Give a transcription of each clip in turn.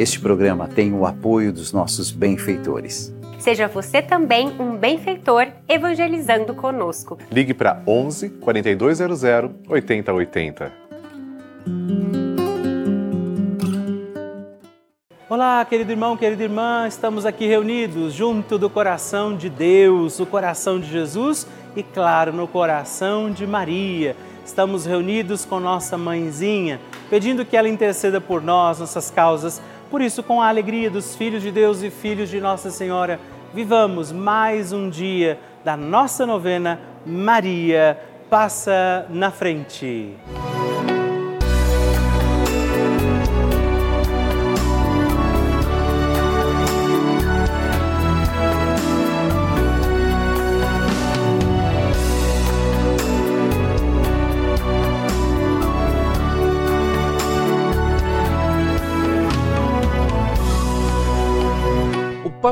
Este programa tem o apoio dos nossos benfeitores. Seja você também um benfeitor evangelizando conosco. Ligue para 11 4200 8080. Olá, querido irmão, querida irmã, estamos aqui reunidos junto do coração de Deus, o coração de Jesus e, claro, no coração de Maria. Estamos reunidos com nossa mãezinha, pedindo que ela interceda por nós, nossas causas por isso, com a alegria dos filhos de Deus e filhos de Nossa Senhora, vivamos mais um dia da nossa novena Maria Passa na Frente.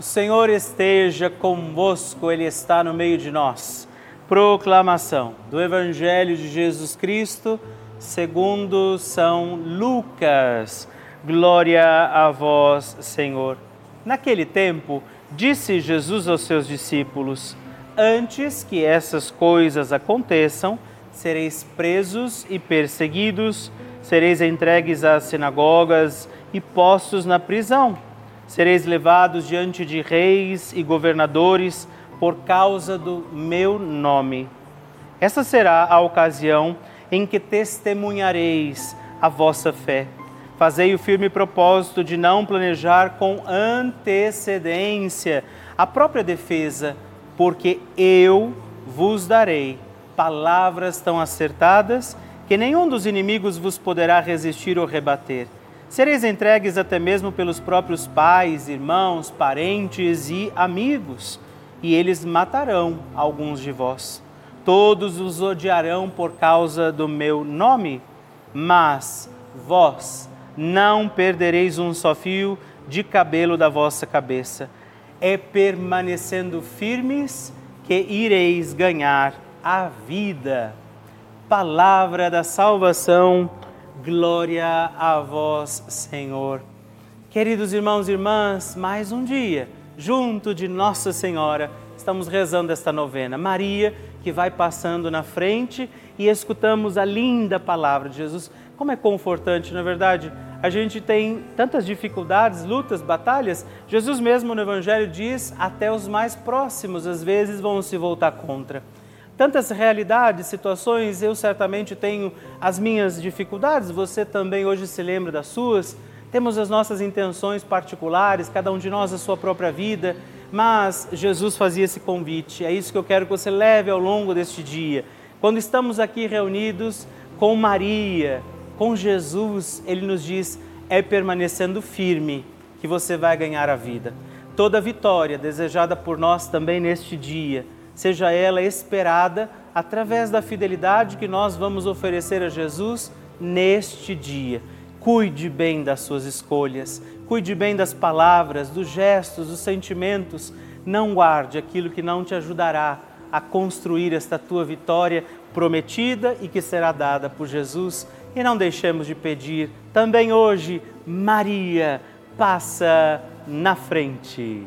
O Senhor esteja convosco, Ele está no meio de nós. Proclamação do Evangelho de Jesus Cristo, segundo São Lucas. Glória a vós, Senhor. Naquele tempo, disse Jesus aos seus discípulos: Antes que essas coisas aconteçam, sereis presos e perseguidos, sereis entregues às sinagogas e postos na prisão sereis levados diante de reis e governadores por causa do meu nome. Essa será a ocasião em que testemunhareis a vossa fé. Fazei o firme propósito de não planejar com antecedência a própria defesa, porque eu vos darei palavras tão acertadas que nenhum dos inimigos vos poderá resistir ou rebater. Sereis entregues até mesmo pelos próprios pais, irmãos, parentes e amigos, e eles matarão alguns de vós. Todos os odiarão por causa do meu nome, mas vós não perdereis um só fio de cabelo da vossa cabeça. É permanecendo firmes que ireis ganhar a vida. Palavra da salvação Glória a vós, Senhor. Queridos irmãos e irmãs, mais um dia, junto de Nossa Senhora, estamos rezando esta novena. Maria, que vai passando na frente e escutamos a linda palavra de Jesus. Como é confortante, na é verdade? A gente tem tantas dificuldades, lutas, batalhas. Jesus mesmo no Evangelho diz: até os mais próximos às vezes vão se voltar contra tantas realidades, situações, eu certamente tenho as minhas dificuldades, você também hoje se lembra das suas. Temos as nossas intenções particulares, cada um de nós a sua própria vida, mas Jesus fazia esse convite. É isso que eu quero que você leve ao longo deste dia. Quando estamos aqui reunidos com Maria, com Jesus, ele nos diz: é permanecendo firme que você vai ganhar a vida. Toda vitória desejada por nós também neste dia seja ela esperada através da fidelidade que nós vamos oferecer a Jesus neste dia. Cuide bem das suas escolhas, cuide bem das palavras, dos gestos, dos sentimentos. Não guarde aquilo que não te ajudará a construir esta tua vitória prometida e que será dada por Jesus. E não deixemos de pedir também hoje, Maria, passa na frente.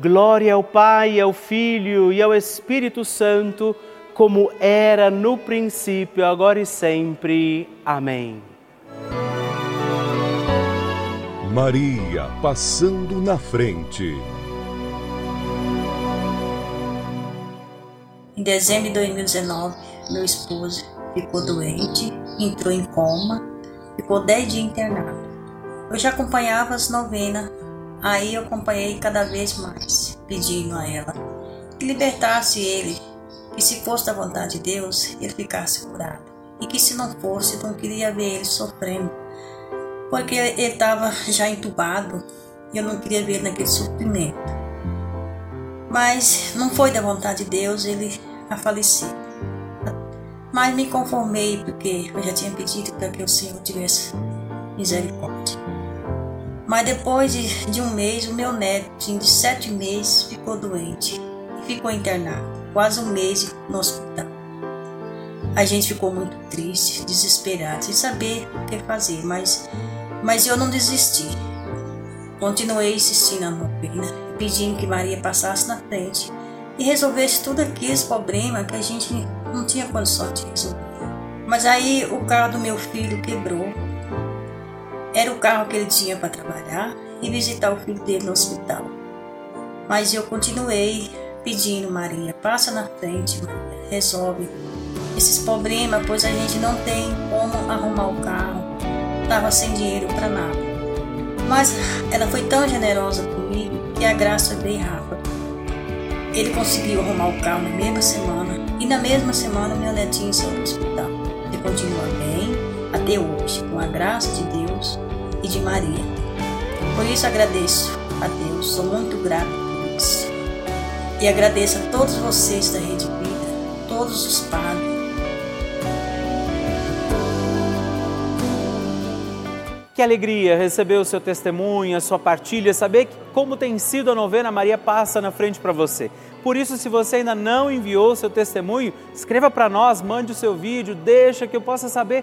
Glória ao Pai, ao Filho e ao Espírito Santo, como era no princípio, agora e sempre. Amém. Maria passando na frente. Em dezembro de 2019, meu esposo ficou doente, entrou em coma, ficou 10 dias internado. Eu já acompanhava as novenas, aí eu acompanhei cada vez mais, pedindo a ela que libertasse ele, que se fosse da vontade de Deus, ele ficasse curado, e que se não fosse, não queria ver ele sofrendo porque ele estava já entubado e eu não queria ver ele naquele sofrimento. Mas não foi da vontade de Deus ele a falecer. Mas me conformei porque eu já tinha pedido para que o Senhor tivesse misericórdia. Mas depois de, de um mês, o meu neto, de sete meses, ficou doente e ficou internado, quase um mês no hospital. A gente ficou muito triste, desesperado, sem saber o que fazer, mas mas eu não desisti. Continuei insistindo na novena, pedindo que Maria passasse na frente e resolvesse tudo aqueles problemas que a gente não tinha condição de resolver. Mas aí o carro do meu filho quebrou. Era o carro que ele tinha para trabalhar e visitar o filho dele no hospital. Mas eu continuei pedindo, Maria, passa na frente, resolve esses problemas, pois a gente não tem como arrumar o carro estava sem dinheiro para nada. Mas ela foi tão generosa comigo que a graça veio rápido. ele conseguiu arrumar o carro na mesma semana. E na mesma semana minha netinha saiu do hospital. Ele continua bem até hoje, com a graça de Deus e de Maria. Por isso agradeço a Deus, sou muito grata por isso. E agradeço a todos vocês da Rede Vida, todos os padres. Que alegria receber o seu testemunho, a sua partilha, saber como tem sido a novena Maria Passa na frente para você. Por isso, se você ainda não enviou o seu testemunho, escreva para nós, mande o seu vídeo, deixa que eu possa saber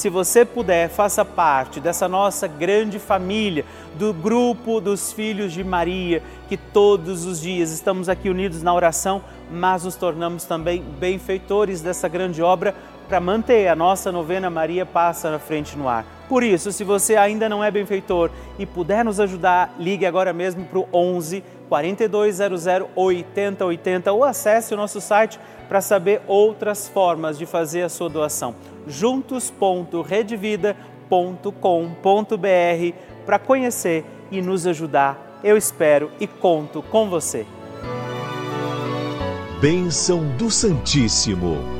se você puder, faça parte dessa nossa grande família, do grupo dos filhos de Maria, que todos os dias estamos aqui unidos na oração, mas nos tornamos também benfeitores dessa grande obra para manter a nossa novena Maria Passa na Frente no Ar. Por isso, se você ainda não é benfeitor e puder nos ajudar, ligue agora mesmo para o 11 4200 8080 ou acesse o nosso site para saber outras formas de fazer a sua doação juntos.redvida.com.br para conhecer e nos ajudar. Eu espero e conto com você. Bênção do Santíssimo.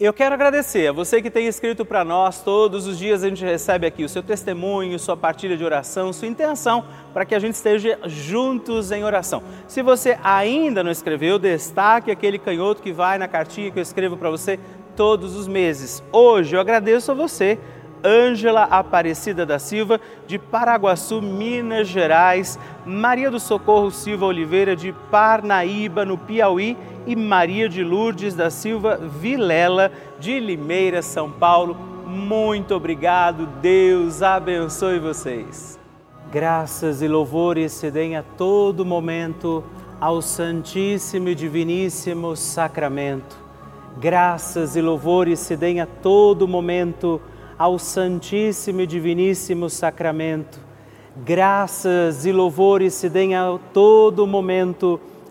Eu quero agradecer a você que tem escrito para nós. Todos os dias a gente recebe aqui o seu testemunho, sua partilha de oração, sua intenção para que a gente esteja juntos em oração. Se você ainda não escreveu, destaque aquele canhoto que vai na cartinha que eu escrevo para você todos os meses. Hoje eu agradeço a você, Ângela Aparecida da Silva, de Paraguaçu, Minas Gerais, Maria do Socorro Silva Oliveira, de Parnaíba, no Piauí e Maria de Lourdes da Silva Vilela, de Limeira, São Paulo. Muito obrigado, Deus abençoe vocês. Graças e louvores se deem a todo momento ao Santíssimo e Diviníssimo Sacramento. Graças e louvores se deem a todo momento ao Santíssimo e Diviníssimo Sacramento. Graças e louvores se deem a todo momento